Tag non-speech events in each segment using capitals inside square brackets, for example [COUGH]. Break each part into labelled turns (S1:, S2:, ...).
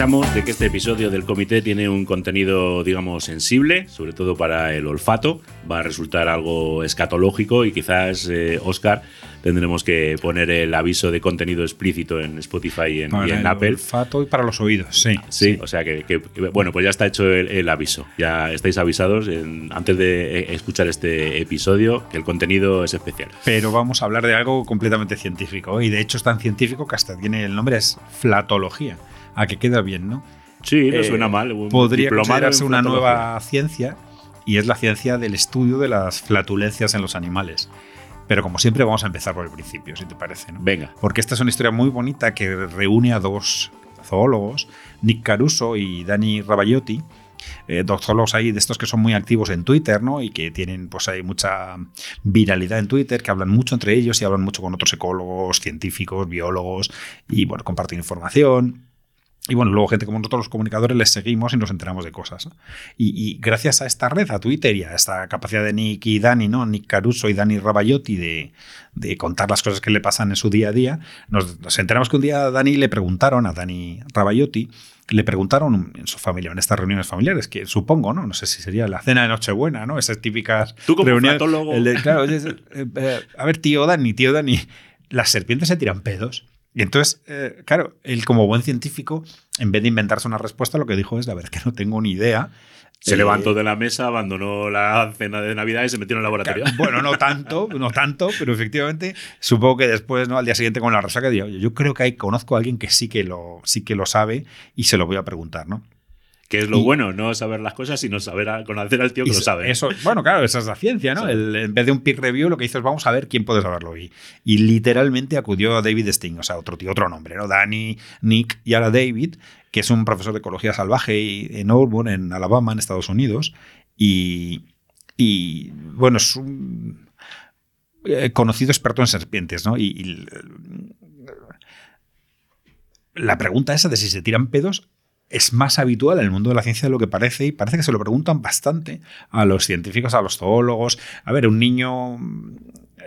S1: De que este episodio del comité tiene un contenido, digamos, sensible, sobre todo para el olfato. Va a resultar algo escatológico y quizás, Oscar, eh, tendremos que poner el aviso de contenido explícito en Spotify y en, y en Apple.
S2: olfato y para los oídos, sí.
S1: Sí, o sea que, bueno, pues ya está hecho el, aviso. Ya estáis avisados antes de eh, escuchar este episodio que el contenido es especial.
S2: Pero vamos a hablar de algo completamente científico y de hecho es tan científico que hasta tiene el nombre, es flatología a que queda bien, ¿no?
S1: Sí, no suena eh, mal.
S2: podría considerarse una nueva ciencia y es la ciencia del estudio de las flatulencias en los animales. Pero como siempre vamos a empezar por el principio, si te parece. ¿no?
S1: Venga.
S2: Porque esta es una historia muy bonita que reúne a dos zoólogos, Nick Caruso y Dani Rabagliotti, eh, dos zoólogos ahí de estos que son muy activos en Twitter, ¿no? Y que tienen, pues hay mucha viralidad en Twitter, que hablan mucho entre ellos y hablan mucho con otros ecólogos, científicos, biólogos, y bueno, comparten información. Y bueno, luego gente como nosotros los comunicadores les seguimos y nos enteramos de cosas. Y, gracias a esta red, a Twitter y a esta capacidad de Nick y Dani, ¿no? Nick Caruso y Dani Rabayotti de, de contar las cosas que le pasan en su día a día, nos, enteramos que un día a Dani le preguntaron, a Dani Rabayotti, le preguntaron en su familia, en estas reuniones familiares, que supongo, ¿no? No sé si sería la cena de Nochebuena, ¿no? Esas típicas
S1: Tú como reuniones.
S2: claro, eh, eh, a ver, tío Dani, tío Dani, ¿las serpientes se tiran pedos? Y entonces, eh, claro, él como buen científico, en vez de inventarse una respuesta, lo que dijo es, a ver, que no tengo ni idea.
S1: Se levantó de la mesa, abandonó la cena de Navidad y se metió en el laboratorio. [LAUGHS]
S2: bueno, no tanto, no tanto, pero efectivamente, supongo que después, ¿no? Al día siguiente con la resaca, digo, yo creo que hay, conozco a alguien que sí que lo, sí que lo sabe y se lo voy a preguntar, ¿no?
S1: Que es lo bueno, no saber las cosas, sino saber conocer al tío que lo sabe.
S2: Eso, bueno, claro, esa es la ciencia, ¿no? en vez de un peer review, lo que dices, vamos a ver quién puede saberlo. Y, y literalmente acudió a David Sting, o sea, otro tío, otro nombre, ¿no? Danny, Nick y ahora David, que es un profesor de ecología salvaje en Auburn, en Alabama, en Estados Unidos. Y, y bueno, es un eh, conocido experto en serpientes, ¿no? y la pregunta esa de si se tiran pedos es más habitual en el mundo de la ciencia de lo que parece y parece que se lo preguntan bastante a los científicos, a los zoólogos. A ver, un niño mm,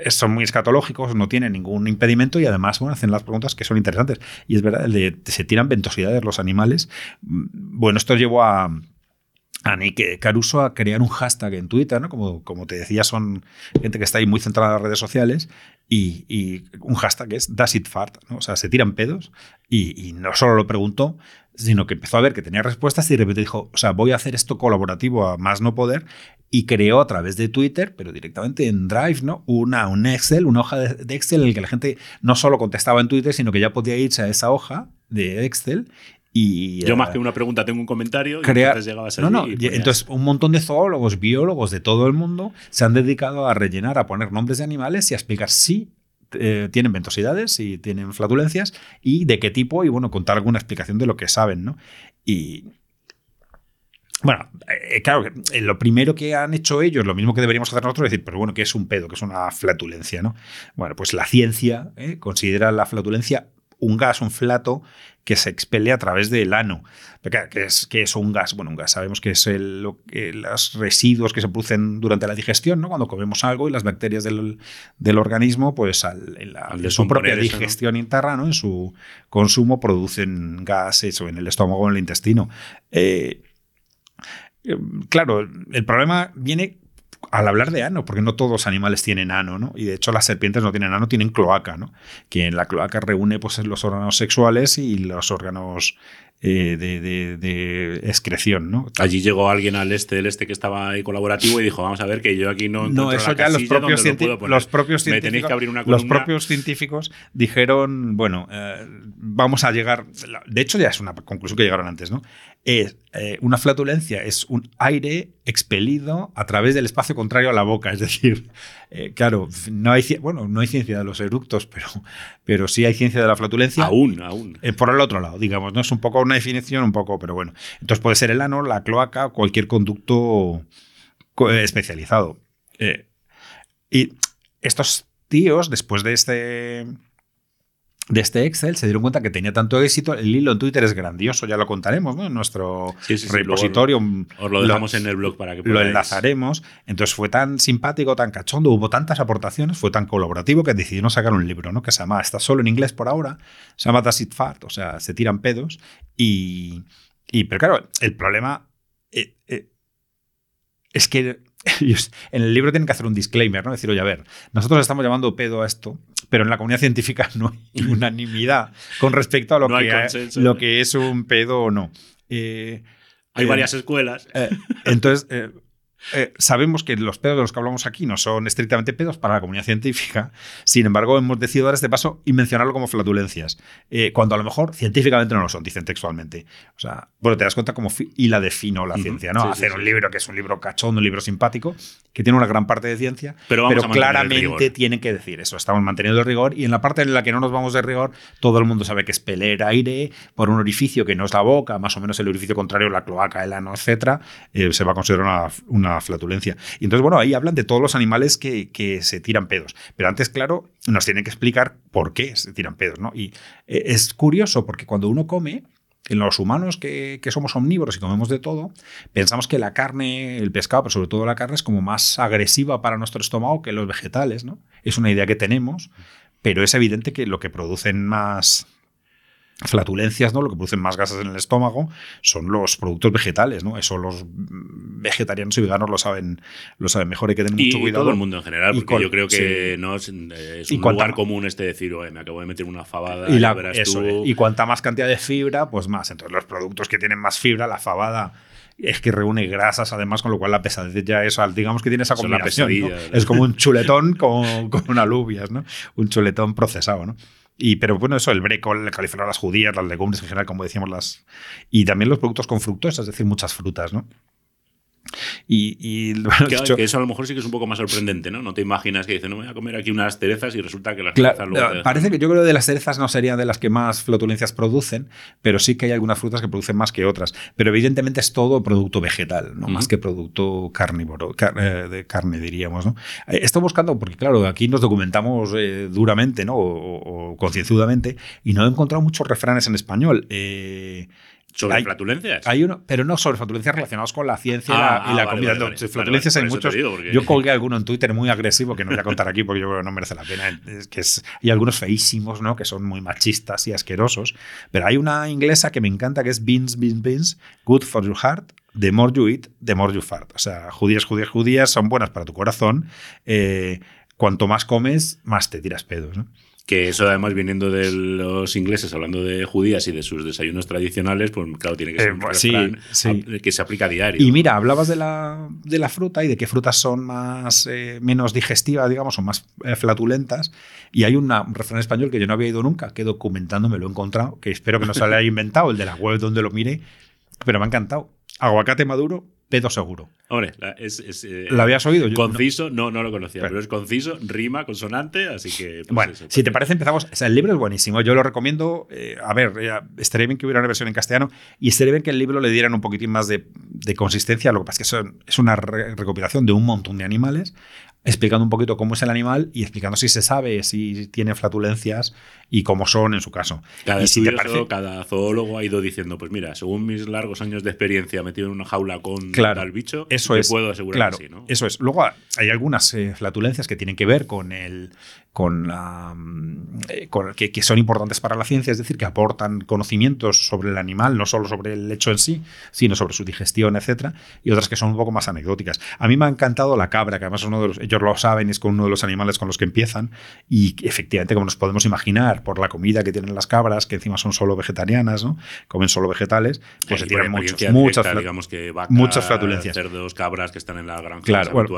S2: son muy escatológicos, no tiene ningún impedimento y además bueno, hacen las preguntas que son interesantes. Y es verdad, de se tiran ventosidades los animales. Mm, bueno, esto llevó a, a Nick Caruso a crear un hashtag en Twitter, ¿no? Como, como te decía, son gente que está ahí muy centrada en las redes sociales y, un hashtag es Does It Fart, ¿no? O sea, se tiran pedos y, no solo lo preguntó, sino que empezó a ver que tenía respuestas y de repente dijo, o sea, voy a hacer esto colaborativo a más no poder y creó a través de Twitter, pero directamente en Drive, ¿no? Una, un Excel, una hoja de Excel en la que la gente no solo contestaba en Twitter, sino que ya podía irse a esa hoja de Excel yo
S1: más que una pregunta tengo un comentario y entonces llegabas
S2: no, no, entonces un montón de zoólogos, biólogos de todo el mundo se han dedicado a rellenar, a poner nombres de animales y a explicar si eh, tienen ventosidades, si tienen flatulencias y de qué tipo y bueno, contar alguna explicación de lo que saben, ¿no? Y bueno, eh, claro, eh, lo primero que han hecho ellos, lo mismo que deberíamos hacer nosotros, es decir, pero bueno, ¿qué es un pedo? ¿Qué es una flatulencia? ¿no? Bueno, pues la ciencia considera la flatulencia un gas, un flato que se expele a través del ano. ¿Qué es, que es un gas? Bueno, un gas sabemos que es el, los residuos que se producen durante la digestión, ¿no? Cuando comemos algo y las bacterias del, organismo, pues al, en, su propia digestión interna, ¿no? En su consumo producen gases o en el estómago o en el intestino. Eh, eh, claro, el problema viene al hablar de ano, porque no todos los animales tienen ano, ¿no? Y de hecho las serpientes no tienen ano, tienen cloaca, ¿no? Que en la cloaca reúne pues, los órganos sexuales y los órganos eh, de, excreción, ¿no?
S1: Allí llegó alguien al este del este que estaba ahí colaborativo y dijo, vamos a ver que yo aquí no
S2: No, eso ya los propios, los propios científicos,
S1: tenéis que abrir una
S2: los propios científicos dijeron, bueno, eh, vamos a llegar, de hecho ya es una conclusión que llegaron antes, ¿no? Es eh, una flatulencia es un aire expelido a través del espacio contrario a la boca, es decir, [LAUGHS] claro, no hay bueno, no hay ciencia de los eructos, pero pero sí hay ciencia de la flatulencia.
S1: Aún, aún.
S2: por el otro lado, digamos, no es un poco una definición un poco, pero bueno. Entonces puede ser el ano, la cloaca, cualquier conducto eh, especializado. Eh, y estos tíos, después de este de este Excel se dieron cuenta que tenía tanto éxito. El hilo en Twitter es grandioso, ya lo contaremos, ¿no? En nuestro
S1: Sí, sí, sí,
S2: repositorio.
S1: Os lo dejamos en el blog para que
S2: Lo
S1: podáis-
S2: enlazaremos. Entonces fue tan simpático, tan cachondo, hubo tantas aportaciones, fue tan colaborativo que decidieron sacar un libro, ¿no? Que se llama, está solo en inglés por ahora, se llama Does It Fart, o sea, se tiran pedos. Y, y pero claro, el problema eh, eh, es que [LAUGHS] ellos en el libro tienen que hacer un disclaimer, ¿no? Decir, oye, a ver, nosotros estamos llamando pedo a esto, pero en la comunidad científica [LAUGHS] no hay [LAUGHS] unanimidad con respecto a lo,
S1: No hay
S2: que,
S1: consenso.
S2: lo que es un pedo o no. Eh,
S1: Hay
S2: eh,
S1: varias escuelas.
S2: eh, entonces, eh, sabemos que los pedos de los que hablamos aquí no son estrictamente pedos para la comunidad científica. Sin embargo, hemos decidido dar este paso y mencionarlo como flatulencias. eh, cuando a lo mejor científicamente no lo son, dicen textualmente. O sea, bueno, te das cuenta cómo y la defino la ciencia, ¿no?
S1: Sí,
S2: Hacer
S1: sí.
S2: un libro que es un libro cachondo, un libro simpático, que tiene una gran parte de ciencia,
S1: Pero
S2: claramente tienen que decir eso. Estamos manteniendo el rigor y en la parte en la que no nos vamos de rigor, todo el mundo sabe que es peler aire por un orificio que no es la boca, más o menos el orificio contrario, la cloaca, el ano, etcétera, eh, se va a considerar una, una flatulencia. Y entonces, bueno, ahí hablan de todos los animales que, que se tiran pedos. Pero antes, claro, nos tienen que explicar por qué se tiran pedos, ¿no? Y eh, es curioso porque cuando uno come, en los humanos que, que somos omnívoros y comemos de todo, pensamos que la carne, el pescado, pero sobre todo la carne, es como más agresiva para nuestro estómago que los vegetales, ¿no? Es una idea que tenemos, pero es evidente que lo que producen más flatulencias, ¿no? Lo que producen más gases en el estómago son los productos vegetales, ¿no? Eso los vegetarianos y veganos lo saben, lo saben mejor, hay que tener
S1: Y
S2: mucho cuidado.
S1: todo el mundo en general,
S2: Y
S1: porque
S2: con-
S1: yo creo que
S2: sí.
S1: no es, eh, es
S2: Y
S1: un lugar común este decir, "Oye, me acabo de meter una fabada
S2: y,
S1: y,
S2: la,
S1: verás
S2: eso
S1: tú".
S2: es. y cuanta más cantidad de fibra, pues más. Entonces, los productos que tienen más fibra, la fabada es que reúne grasas, además, con lo cual la pesadez ya es, digamos que tiene esa combinación.
S1: pesadilla, ¿no?
S2: Es como un chuletón [LAUGHS] con, con alubias, ¿no? Un chuletón procesado, ¿no? Y, pero bueno, eso, el brécol, el califlor, las judías, las legumbres en general, como decíamos, las. Y también los productos con fructosa, es decir, muchas frutas, ¿no? Y, [LAUGHS]
S1: que eso a lo mejor sí que es un poco más sorprendente, ¿no? No te imaginas que dicen, no me voy a comer aquí unas cerezas y resulta que las
S2: Claro,
S1: cerezas luego
S2: parece que yo creo que de las cerezas no serían de las que más flatulencias producen, pero sí que hay algunas frutas que producen más que otras. Pero evidentemente es todo producto vegetal, no más que producto carnívoro, car- eh, de carne diríamos. ¿no? Eh, Estoy buscando, porque claro, aquí nos documentamos eh, duramente ¿no? o, o- o concienzudamente y no he encontrado muchos refranes en español. Eh,
S1: ¿Sobre
S2: hay-
S1: flatulencias?
S2: hay uno, pero no sobre flatulencias relacionados con la ciencia y
S1: Ah,
S2: la, y
S1: ah,
S2: la
S1: vale,
S2: comida.
S1: vale, vale.
S2: Flatulencias
S1: vale,
S2: hay muchos.
S1: porque-
S2: Yo colgué alguno en Twitter muy agresivo que no voy a contar aquí porque yo creo que no merece la pena. Es que es, y algunos feísimos, ¿no? Que son muy machistas y asquerosos. Pero hay una inglesa que me encanta que es beans, beans, beans, good for your heart. The more you eat, the more you fart. O sea, judías, judías, judías son buenas para tu corazón. Eh, cuanto más comes, más te tiras pedos, ¿no?
S1: Que eso además viniendo de los ingleses hablando de judías y de sus desayunos tradicionales, pues claro, tiene que ser
S2: Eh,
S1: un
S2: pues sí,
S1: que se aplica a diario.
S2: Y mira, hablabas de la, de la fruta y de qué frutas son más eh, menos digestivas, digamos, o más eh, flatulentas. Y hay una- un refrán español que yo no había ido nunca, que documentando me lo he encontrado, que espero que no se lo haya [LAUGHS] inventado, el de la web donde lo miré, pero me ha encantado. Aguacate maduro, pedo seguro.
S1: Hombre, la- es, es, eh,
S2: ¿Lo habías oído? Yo-
S1: conciso, no, no lo conocía,
S2: Pero-
S1: pero, es conciso, rima, consonante, así que. pues
S2: Bueno,
S1: eso,
S2: si te parece, empezamos. O sea, el libro es buenísimo. Yo lo recomiendo. eh, a ver, eh, estaría bien que hubiera una versión en castellano y estaría bien que el libro le dieran un poquitín más de, de consistencia. Lo que pasa es que es una re- recopilación de un montón de animales, explicando un poquito cómo es el animal y explicando si se sabe, si tiene flatulencias y cómo son en su caso.
S1: Cada
S2: y si te parece.
S1: cada zoólogo ha ido diciendo, pues mira, según mis largos años de experiencia metido en una jaula con
S2: Claro,
S1: tal bicho,
S2: Eso
S1: te
S2: es.
S1: puedo asegurar
S2: claro,
S1: que sí, ¿no?
S2: Eso es. Luego hay algunas eh, flatulencias que tienen que ver con el. Con la. eh, con- que, que son importantes para la ciencia, es decir, que aportan conocimientos sobre el animal, no solo sobre el hecho en sí, sino sobre su digestión, etcétera, y otras que son un poco más anecdóticas. A mí me ha encantado la cabra, que además es uno de los, ellos lo saben, es con uno de los animales con los que empiezan, y efectivamente, como nos podemos imaginar, por la comida que tienen las cabras, que encima son solo vegetarianas, ¿no? Comen solo vegetales, pues se
S1: Aquí por
S2: tiran muchos, muchas
S1: directa, digamos que vacas,
S2: muchas flatulencias.
S1: cerdos, cabras que están en las granjas
S2: Claro, bueno,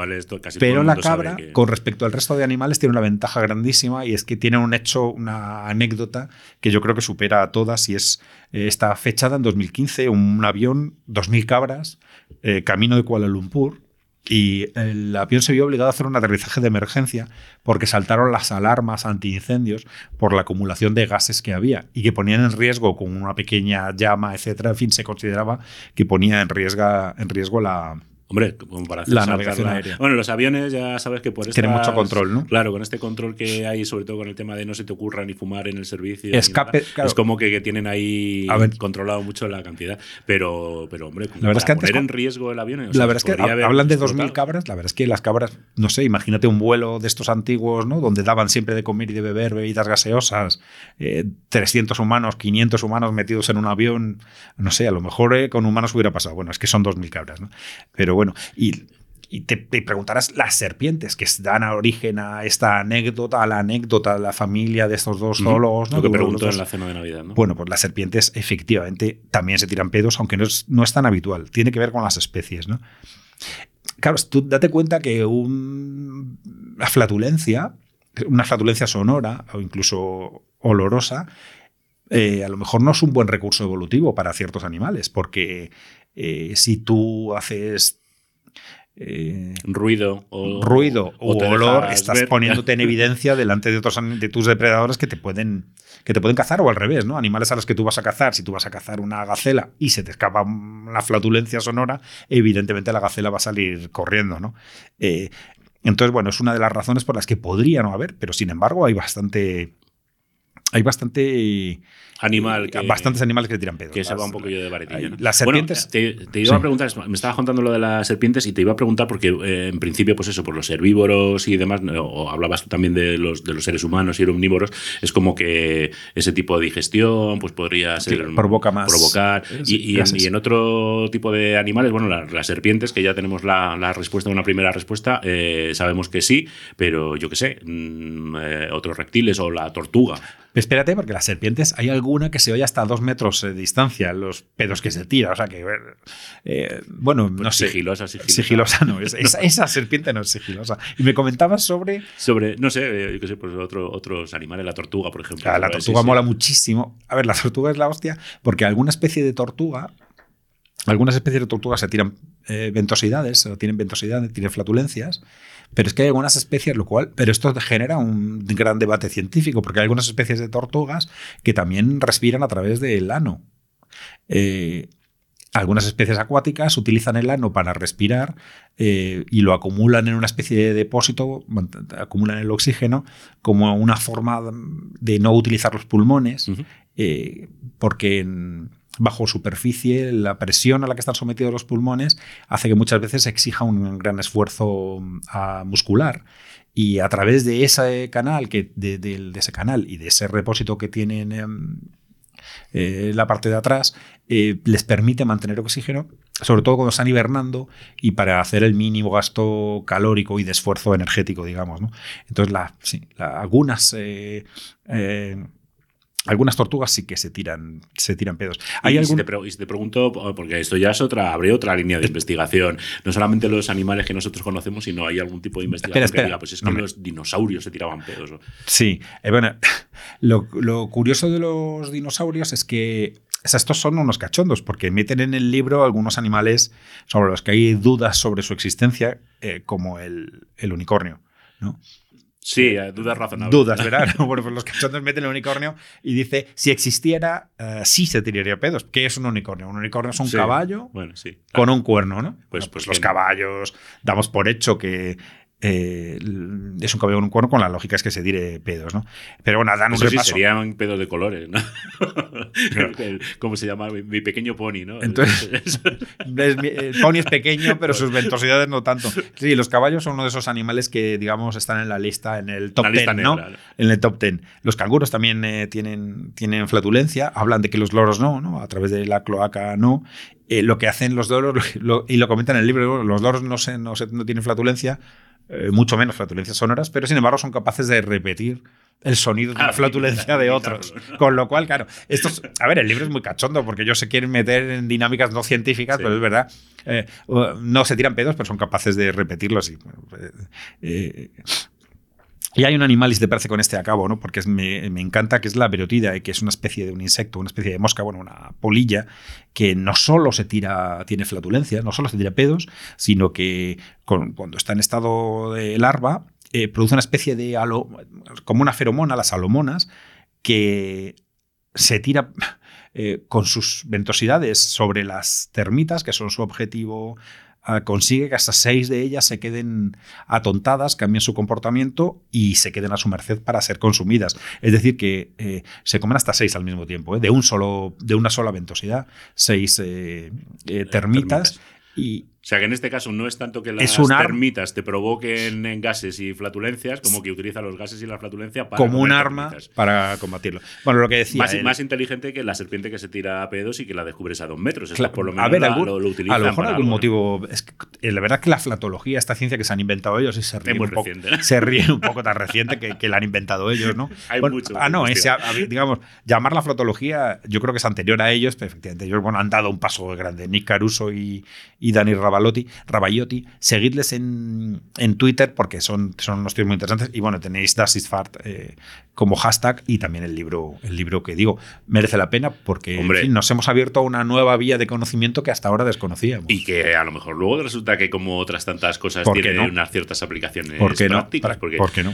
S1: casi
S2: Pero la cabra,
S1: que-
S2: con respecto al resto de animales, tiene una ventaja grandísima y es que tiene un hecho, una anécdota que yo creo que supera a todas y es, eh, está fechada en 2015, un avión, 2.000 cabras, eh, camino de Kuala Lumpur, y el avión se vio obligado a hacer un aterrizaje de emergencia porque saltaron las alarmas antiincendios por la acumulación de gases que había y que ponían en riesgo con una pequeña llama, etcétera. En fin, se consideraba que ponía en riesgo, en riesgo la,
S1: Hombre, como para hacer
S2: La navegación aérea.
S1: Bueno, los aviones ya sabes que por
S2: Tienen
S1: estas-
S2: mucho control, ¿no?
S1: Claro, con este control que hay, sobre todo con el tema de no se te ocurra ni fumar en el servicio.
S2: Escape, claro.
S1: Es como que, que tienen ahí controlado mucho la cantidad. Pero, pero hombre,
S2: La verdad es que antes
S1: poner en riesgo el avión. o
S2: la
S1: sea,
S2: verdad es que hablan de
S1: explotado.
S2: 2.000 cabras. La verdad es que las cabras, no sé, imagínate un vuelo de estos antiguos, ¿no? Donde daban siempre de comer y de beber bebidas gaseosas, eh, 300 humanos, 500 humanos metidos en un avión. No sé, a lo mejor eh, con humanos hubiera pasado. Bueno, es que son 2.000 cabras, ¿no? Pero bueno, y. Y te, te preguntarás las serpientes que dan origen a esta anécdota, a la anécdota de la familia de estos dos zoólogos. ¿no?
S1: Lo que preguntó en la cena de Navidad, ¿no?
S2: bueno, pues las serpientes efectivamente también se tiran pedos, aunque no es, no es tan habitual. Tiene que ver con las especies, ¿no? Claro, tú date cuenta que un- la flatulencia, una flatulencia sonora o incluso olorosa, eh, a lo mejor no es un buen recurso evolutivo para ciertos animales, porque eh, si tú haces eh,
S1: ruido o
S2: ruido o, olor, estás
S1: ver.
S2: poniéndote en [LAUGHS] evidencia delante de otros de tus depredadores que te pueden que te pueden cazar o al revés, ¿no? Animales a los que tú vas a cazar, si tú vas a cazar una gacela y se te escapa mm, la flatulencia sonora, evidentemente la gacela va a salir corriendo, ¿no? Eh, entonces, bueno, es una de las razones por las que podría no haber, pero sin embargo hay bastante hay bastante
S1: animal que,
S2: bastantes animales que tiran pedos.
S1: que se va un poquillo de varetilla.
S2: Las serpientes
S1: Bueno, te, te iba
S2: Sí.
S1: a preguntar, me estabas contando lo de las serpientes y te iba a preguntar porque eh, en principio, pues eso, por los herbívoros y demás, o hablabas tú también de los, de los seres humanos y omnívoros, es como que ese tipo de digestión pues podría
S2: Sí,
S1: ser
S2: provoca más
S1: provocar. Y, y en,
S2: gases.
S1: y en otro tipo de animales, bueno, la- las serpientes, que ya tenemos la, la respuesta, una primera respuesta, eh, sabemos que sí, pero yo qué sé, mm, eh, otros reptiles o la tortuga.
S2: Espérate, porque las serpientes hay alguna que se oye hasta dos metros de distancia, los pedos que se tira. O sea que, eh, bueno, no sé.
S1: Sigilosa, sigilosa.
S2: Sigilosa no, es- [LAUGHS] esa, esa serpiente no es sigilosa. Y me comentabas sobre.
S1: Sobre, no sé, eh, yo qué sé, pues otro- otros animales, la tortuga, por ejemplo.
S2: Ah, la tortuga
S1: sí.
S2: mola muchísimo. A ver, la tortuga es la hostia, porque alguna especie de tortuga, algunas especies de tortugas se tiran eh, ventosidades, o tienen ventosidades, tienen flatulencias, pero es que hay algunas especies, lo cual, pero esto genera un gran debate científico, porque hay algunas especies de tortugas que también respiran a través del ano. Eh, algunas especies acuáticas utilizan el ano para respirar eh, y lo acumulan en una especie de depósito, acumulan el oxígeno como una forma de no utilizar los pulmones, eh, porque en- bajo superficie la presión a la que están sometidos los pulmones hace que muchas veces exija un gran esfuerzo ah, muscular. Y a través de ese canal, que, de, ese canal y de ese repósito que tienen em, eh, la parte de atrás, eh, les permite mantener oxígeno, sobre todo cuando están hibernando y para hacer el mínimo gasto calórico y de esfuerzo energético, digamos. Entonces, algunas, eh, algunas tortugas sí que se tiran, se tiran pedos. Hay
S1: y, si te pre- y si te pregunto, porque esto ya es otra, abre otra línea de investigación, no solamente los animales que nosotros conocemos, sino hay algún tipo de investigación
S2: Espera, espera.
S1: que diga, pues es que
S2: No
S1: los dinosaurios se tiraban pedos.
S2: Sí, eh, bueno, [LAUGHS] lo, lo curioso de los dinosaurios es que o sea, estos son unos cachondos, porque meten en el libro algunos animales sobre los que hay dudas sobre su existencia, eh, como el, el unicornio. ¿no?
S1: Sí, eh, dudas razonables.
S2: Dudas, [LAUGHS] ¿verdad? bueno, pues los cachondos meten el unicornio y dice, si existiera, eh, sí se tiraría pedos. ¿Qué es un unicornio? Un unicornio es un
S1: Sí.
S2: caballo
S1: Bueno, sí.
S2: con un cuerno, ¿no?
S1: Pues-
S2: Pues,
S1: pues
S2: los caballos, damos por hecho que eh, es un caballo con un cuerno, con la lógica es que se tire pedos, ¿no? Pero bueno, dan un
S1: Eso sí,
S2: repaso.
S1: serían pedos de colores, ¿no? [LAUGHS] El- ¿Cómo se llama? Mi, pequeño pony, ¿no?
S2: Entonces- [LAUGHS] [LAUGHS] El pony es pequeño, pero sus ventosidades no tanto. Sí, los caballos son uno de esos animales que, digamos, están en la lista, en el top
S1: La lista
S2: 10, ¿no?
S1: negra, ¿no?
S2: En el top 10. Los canguros también eh, tienen, tienen flatulencia. Hablan de que los loros no, ¿no? A través de la cloaca no. Eh, lo que hacen los loros, lo- y lo comentan en el libro, los loros no, se, no, se- no tienen flatulencia, eh, mucho menos flatulencias sonoras, pero sin embargo son capaces de repetir el sonido de
S1: Ah,
S2: la flatulencia de otros. Con lo cual, claro, estos, a ver, el libro es muy cachondo porque ellos se quieren meter en dinámicas no científicas,
S1: Sí.
S2: pero es verdad, eh, no se tiran pedos, pero son capaces de repetirlo así. Bueno, eh, eh, y hay un animal, y se te parece con este a cabo, ¿no? porque me, encanta, que es la verotida, que es una especie de un insecto, una especie de mosca, bueno, una polilla, que no solo se tira, tiene flatulencia, no solo se tira pedos, sino que cuando está en estado de larva, eh, produce una especie de como una feromona, las alomonas, que se tira eh, con sus ventosidades sobre las termitas, que son su objetivo consigue que hasta seis de ellas se queden atontadas, cambien su comportamiento y se queden a su merced para ser consumidas. Es decir, que eh, se comen hasta seis al mismo tiempo, ¿eh? de, un solo, de una sola ventosidad, seis eh, termitas, termitas. Y,
S1: o sea que en este caso no es tanto que las termitas te provoquen en gases y flatulencias, como que utiliza los gases y la flatulencia para.
S2: Como un arma para combatirlo. Bueno, lo que decía.
S1: Más, más, inteligente que la serpiente que se tira a pedos y que la descubres a dos metros. por lo
S2: menos a ver, lo, utiliza. A lo mejor algún motivo. Es que, eh, la verdad que la flatología, esta ciencia que se han inventado ellos, y se un, poco, se ríe un poco tan reciente que, la han inventado ellos, ¿no? [LAUGHS]
S1: Hay mucho.
S2: Ah, no, digamos, llamar la flatología, yo creo que es anterior a ellos, pero efectivamente, ellos bueno, han dado un paso grande. Nick Caruso y, y Dani Rabayotti. Seguidles en, en, Twitter porque son, son unos tíos muy interesantes. Y bueno, tenéis Das Fart eh, como hashtag y también el libro, el libro que digo. Merece la pena porque nos hemos abierto a una nueva vía de conocimiento que hasta ahora desconocíamos.
S1: Y que a lo mejor luego resulta que como otras tantas cosas tiene unas ciertas aplicaciones
S2: ¿Por qué
S1: prácticas.
S2: No? Porque ¿Por qué no?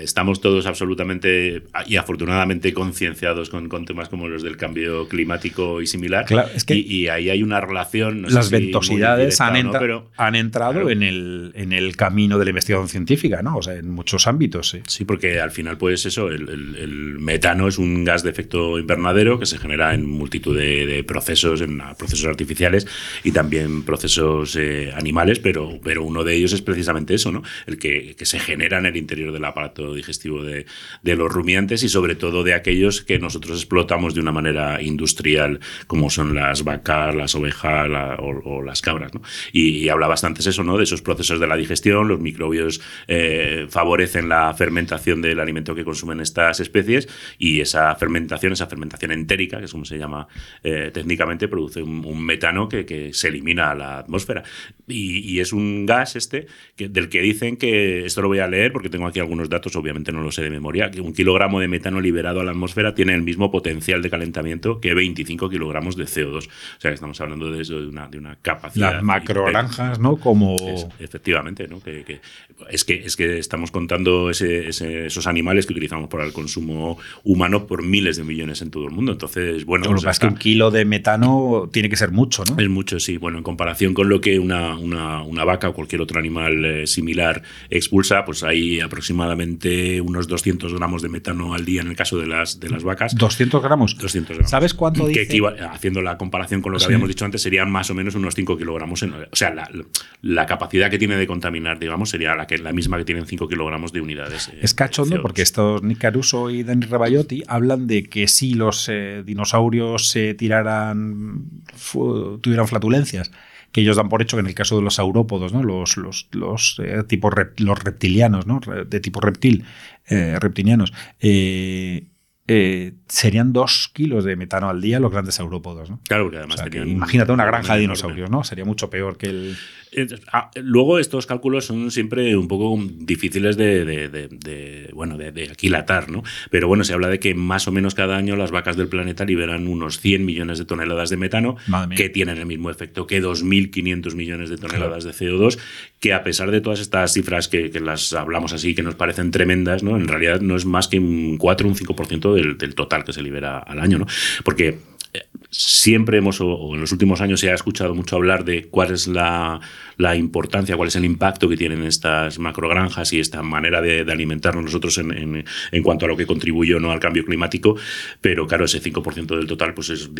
S1: Estamos todos absolutamente y afortunadamente concienciados con, con, temas como los del cambio climático y similar.
S2: Claro, es que
S1: y, ahí hay una relación.
S2: las ventosidades han, han entrado en, el, en el camino de la investigación científica, ¿no? O sea, en muchos ámbitos. Sí,
S1: sí porque al final, pues eso, el, metano es un gas de efecto invernadero que se genera en multitud de, procesos, en procesos artificiales y también procesos eh, animales, pero, pero uno de ellos es precisamente eso, ¿no? El que, se genera en el interior del aparato digestivo de, los rumiantes y sobre todo de aquellos que nosotros explotamos de una manera industrial, como son las vacas, las ovejas o, las cabras, ¿no? Y, habla bastante eso, ¿no? De esos procesos de la digestión, los microbios eh, favorecen la fermentación del alimento que consumen estas especies y esa fermentación, esa fermentación entérica, que es como se llama eh, técnicamente, produce un, metano que, se elimina a la atmósfera. Y, es un gas este del que dicen que, esto lo voy a leer porque tengo aquí algunos datos, obviamente no lo sé de memoria, que un kilogramo de metano liberado a la atmósfera tiene el mismo potencial de calentamiento que 25 kilogramos de CO2. O sea, que estamos hablando de de una, de una capacidad.
S2: Las macroranjas, ¿no? Como...
S1: efectivamente, ¿no? Que, es, que, es que estamos contando esos animales que utilizamos para el consumo humano por miles de millones en todo el mundo. Entonces, bueno.
S2: Lo que es que un kilo de metano tiene que ser mucho, ¿no?
S1: Es mucho, sí. Bueno, en comparación con lo que una, una, vaca o cualquier otro animal eh, similar expulsa, pues hay aproximadamente unos 200 gramos de metano al día en el caso de las, de las vacas.
S2: ¿200 gramos?
S1: 200 gramos.
S2: ¿Sabes cuánto
S1: que haciendo la comparación con lo que habíamos dicho antes, serían más o menos unos 5 kilogramos. En, o sea, la, capacidad que tiene de contaminar, digamos, sería la, que, la misma que tienen 5 kilogramos de unidades.
S2: Eh, es cachondo porque estos Nick Caruso y Dani Rebayotti hablan de que si los eh, dinosaurios se tiraran, tuvieran flatulencias, que ellos dan por hecho que en el caso de los saurópodos, ¿no? los, los, los, eh, los reptilianos, ¿no? de tipo reptil, reptilianos, serían dos kilos de metano al día los grandes saurópodos. ¿no?
S1: Claro, porque además
S2: Imagínate una granja de dinosaurios, ¿no? Sería mucho peor que el.
S1: Ah, luego estos cálculos son siempre un poco difíciles de, bueno, de, aquilatar, ¿no? Pero bueno, se habla de que más o menos cada año las vacas del planeta liberan unos 100 millones de toneladas de metano, que tienen el mismo efecto que 2.500 millones de toneladas de CO2, que a pesar de todas estas cifras que, las hablamos así, que nos parecen tremendas, ¿no? En realidad no es más que un 4 o un 5% del, del total que se libera al año, ¿no? Porque siempre hemos, o en los últimos años se ha escuchado mucho hablar de cuál es la, importancia, cuál es el impacto que tienen estas macrogranjas y esta manera de, alimentarnos nosotros en, cuanto a lo que contribuye no al cambio climático, pero claro, ese 5% del total pues es,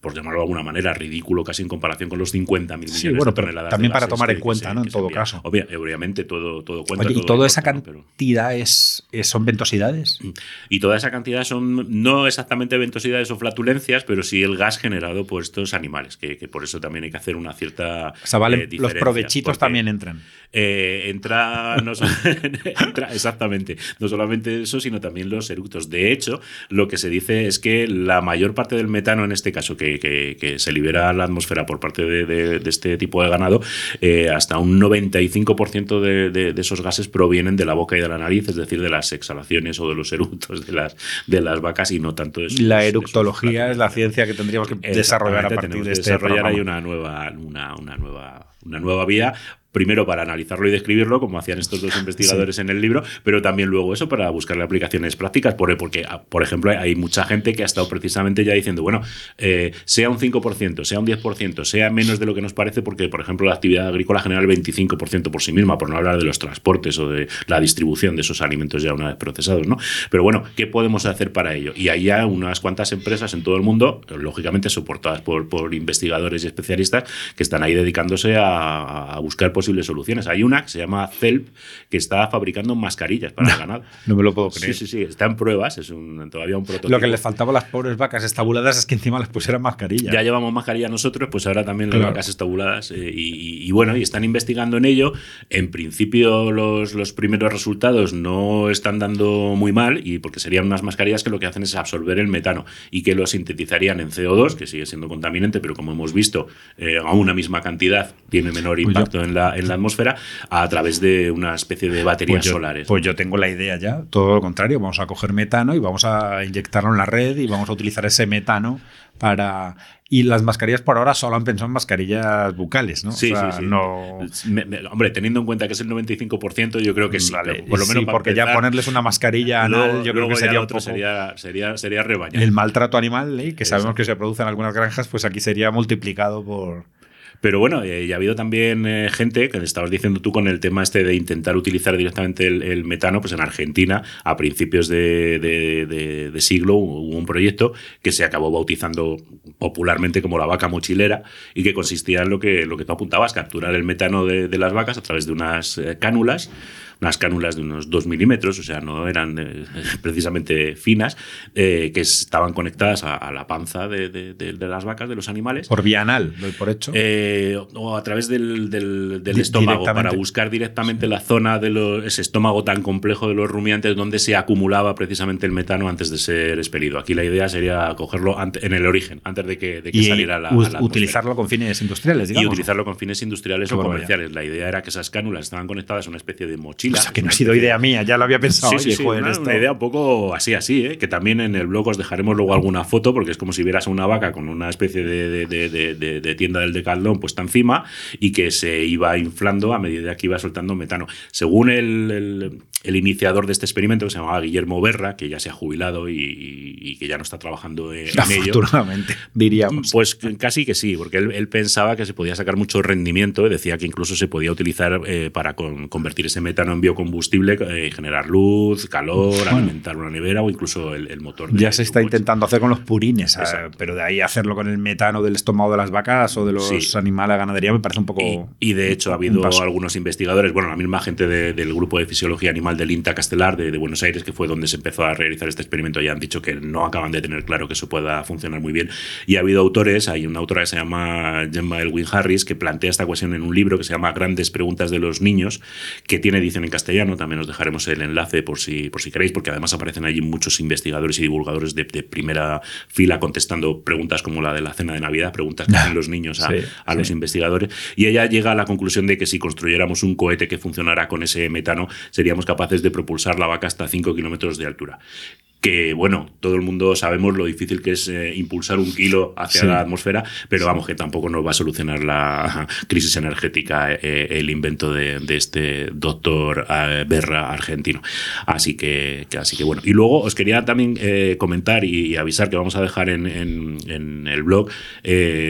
S1: por llamarlo de alguna manera, ridículo casi en comparación con los 50 mil millones de toneladas.
S2: También para tomar en cuenta, ¿no? En todo caso.
S1: obviamente todo, todo cuenta.
S2: ¿Y toda esa cantidad es, son ventosidades?
S1: Y toda esa cantidad son no exactamente ventosidades o flatulencias, pero sí el gas generado por estos animales, que, por eso también hay que hacer una cierta.
S2: O eh, provechitos también entran.
S1: Eh, entra, no [LAUGHS] exactamente, no solamente eso, sino también los eructos. De hecho, lo que se dice es que la mayor parte del metano, en este caso, que, se libera a la atmósfera por parte de, este tipo de ganado, eh, hasta un 95% de, esos gases provienen de la boca y de la nariz, es decir, de las exhalaciones o de los eructos de las, de las vacas y no tanto de
S2: La eructología es la ciencia que tendríamos que desarrollar a partir de este
S1: desarrollar ahí una nueva, una, una nueva una nueva vía primero para analizarlo y describirlo, como hacían estos dos [LAUGHS] investigadores en el libro, pero también luego eso para buscarle aplicaciones prácticas, porque, ah, por ejemplo, hay mucha gente que ha estado precisamente ya diciendo, bueno, eh, sea un 5%, sea un 10%, sea menos de lo que nos parece, porque, por ejemplo, la actividad agrícola genera el 25% por sí misma, por no hablar de los transportes o de la distribución de esos alimentos ya una vez procesados, ¿no? Pero bueno, ¿qué podemos hacer para ello? Y hay ya unas cuantas empresas en todo el mundo, lógicamente soportadas por, por investigadores y especialistas, que están ahí dedicándose a, a buscar posibles soluciones. Hay una que se llama CELP, que está fabricando mascarillas para el ganado.
S2: No me lo puedo creer.
S1: Sí, sí, sí, está en pruebas, es un, todavía un prototipo.
S2: Lo que les faltaba a las pobres vacas estabuladas es que encima les pusieran mascarilla.
S1: Ya llevamos mascarilla nosotros, pues ahora también las vacas estabuladas. Eh, y, bueno, y están investigando en ello. En principio los, los primeros resultados no están dando muy mal, y porque serían unas mascarillas que lo que hacen es absorber el metano y que lo sintetizarían en CO2, que sigue siendo contaminante, pero como hemos visto, eh, a una misma cantidad tiene menor pues impacto en, la, en la atmósfera, a través de una especie de baterías
S2: pues
S1: solares.
S2: Pues yo tengo la idea ya, todo lo contrario, vamos a coger metano y vamos a inyectarlo en la red y vamos a utilizar ese metano para... Y las mascarillas por ahora solo han pensado en mascarillas bucales, ¿no?
S1: Sí, sí, sí.
S2: No...
S1: hombre, teniendo en cuenta que es el 95%, yo creo que sí.
S2: Vale, por lo menos porque ya ponerles una mascarilla anal, yo creo que sería otro
S1: sería, sería, sería rebañar.
S2: El maltrato animal, ¿eh? que sabemos que se produce en algunas granjas, pues aquí sería multiplicado por...
S1: Pero bueno, eh, ya ha habido también eh, gente, que estabas diciendo tú con el tema este de intentar utilizar directamente el, metano, pues en Argentina, a principios de, siglo, hubo un proyecto que se acabó bautizando popularmente como la vaca mochilera y que consistía en lo que, lo que tú apuntabas, capturar el metano de, las vacas a través de unas eh, cánulas unas cánulas de unos 2 milímetros, o sea, no eran eh, [LAUGHS] precisamente finas, eh, que estaban conectadas a, la panza de, las vacas, de los animales.
S2: Por vía anal, por hecho.
S1: Eh, o a través del, estómago, para buscar directamente la zona de ese estómago tan complejo de los rumiantes donde se acumulaba precisamente el metano antes de ser expelido. Aquí la idea sería cogerlo en el origen, antes de que, de que saliera la, la
S2: Utilizarlo con fines industriales, digamos.
S1: Y utilizarlo con fines industriales o comerciales. La idea era que esas cánulas estaban conectadas a una especie de mochila
S2: o sea, que no ha sido idea mía, ya lo había pensado.
S1: Sí, sí, una, idea un poco así, así, ¿eh? que también en el blog os dejaremos luego alguna foto, porque es como si vieras una vaca con una especie de, tienda del decaldón puesta encima y que se iba inflando a medida que iba soltando metano. Según el, iniciador de este experimento, que se llamaba Guillermo Berra, que ya se ha jubilado y, que ya no está trabajando en, ello.
S2: diríamos.
S1: Pues casi que sí, porque él, pensaba que se podía sacar mucho rendimiento, decía que incluso se podía utilizar eh, para convertir ese metano en biocombustible, eh, generar luz, calor, alimentar una nevera o incluso el, motor.
S2: ya se está intentando hacer con los purines, eh, pero de ahí hacerlo con el metano del estómago de las vacas o de los animales a ganadería me parece un poco.
S1: Y, de hecho ha habido algunos investigadores, bueno, la misma gente del grupo de fisiología animal del INTA Castelar de, Buenos Aires, que fue donde se empezó a realizar este experimento, ya han dicho que no acaban de tener claro que eso pueda funcionar muy bien. Y ha habido autores, hay una autora que se llama Gemma Elwin Harris, que plantea esta cuestión en un libro que se llama Grandes Preguntas de los Niños, que tiene edición en castellano, también os dejaremos el enlace por si, por si queréis, porque además aparecen allí muchos investigadores y divulgadores de, primera fila contestando preguntas como la de la cena de Navidad, preguntas que [LAUGHS] hacen los niños a, los investigadores. Y ella llega a la conclusión de que si construyéramos un cohete que funcionara con ese metano, seríamos capaces de propulsar la vaca hasta 5 kilómetros de altura que bueno, todo el mundo sabemos lo difícil que es eh, impulsar un kilo hacia la atmósfera, pero vamos, que tampoco nos va a solucionar la [LAUGHS] crisis energética eh, el invento de, este doctor eh, Berra argentino. Así que, así que bueno. Y luego os quería también comentar y, avisar que vamos a dejar en, el blog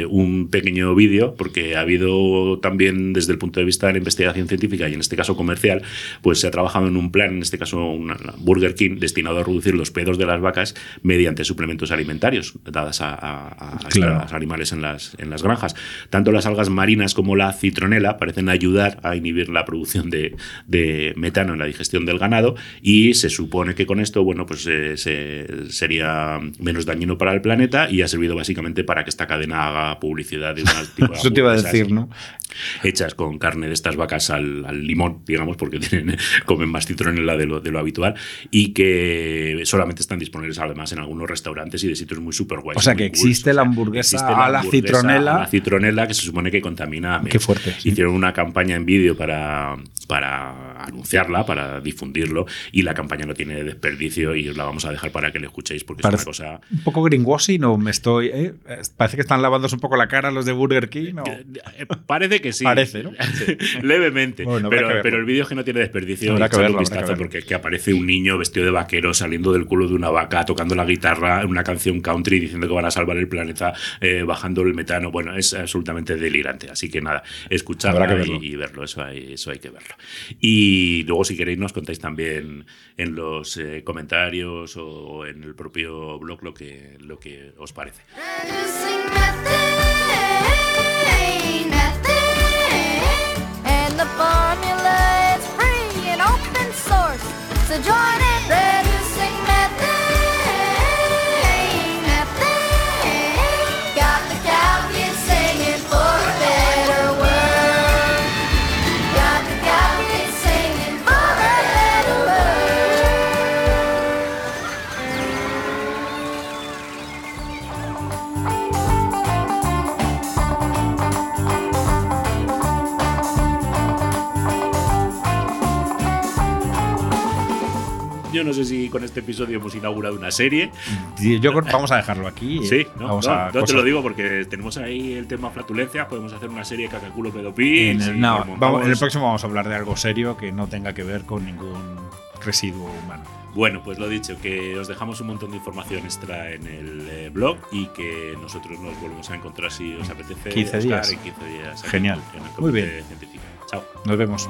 S1: un pequeño vídeo, porque ha habido también desde el punto de vista de la investigación científica y en este caso comercial, pues se ha trabajado en un plan, en este caso una, Burger King, destinado a reducir los de las vacas mediante suplementos alimentarios dadas a, los animales en las, en las granjas. Tanto las algas marinas como la citronela parecen ayudar a inhibir la producción de, metano en la digestión del ganado y se supone que con esto, bueno, pues eh, sería menos dañino para el planeta y ha servido básicamente para que esta cadena haga publicidad de una [LAUGHS]
S2: tipo Eso te iba a decir, ¿no?
S1: Hechas con carne de estas vacas al, limón, digamos, porque tienen, comen más citronela de lo, de lo habitual y que solamente están disponibles además en algunos restaurantes y de sitios muy super guays.
S2: O sea que existe la hamburguesa a la citronela.
S1: la citronela que se supone que contamina
S2: Qué fuerte.
S1: Hicieron una campaña en vídeo para, para anunciarla, para difundirlo, y la campaña no tiene desperdicio y os la vamos a dejar para que la escuchéis porque
S2: Parece-
S1: es una cosa...
S2: Un poco greenwashing, o me estoy. eh? Parece que están lavándose un poco la cara los de Burger King. ¿no?
S1: Eh, Parece que sí.
S2: Parece, ¿no? [LAUGHS]
S1: Levemente.
S2: Bueno,
S1: pero, el vídeo es que no tiene desperdicio.
S2: Habrá que verlo,
S1: un
S2: habrá que
S1: vistazo
S2: verlo.
S1: porque es que aparece un niño vestido de vaquero saliendo del culo de una vaca, tocando la guitarra, una canción country diciendo que van a salvar el planeta, eh, bajando el metano. Bueno, es absolutamente delirante. Así que nada, escucharla y
S2: verlo.
S1: Eso hay, eso hay que verlo. Y luego, si queréis, nos contáis también en los eh, comentarios o en el propio blog lo que, lo que os parece. Yo no sé si con este episodio hemos inaugurado una serie.
S2: Yo vamos a dejarlo aquí.
S1: Sí, no,
S2: vamos
S1: no,
S2: a
S1: no te lo digo porque tenemos ahí el tema flatulencia, podemos hacer una serie cacaculo pedopí.
S2: En el, no,
S1: montamos-
S2: vamos- en el próximo vamos a hablar de algo serio que no tenga que ver con ningún residuo humano.
S1: Bueno, pues lo dicho, que os dejamos un montón de información extra en el eh, blog y que nosotros nos volvemos a encontrar si os apetece.
S2: 15
S1: Oscar,
S2: días.
S1: En 15 días.
S2: Genial.
S1: en el
S2: Muy bien.
S1: Científico. Chao.
S2: Nos vemos.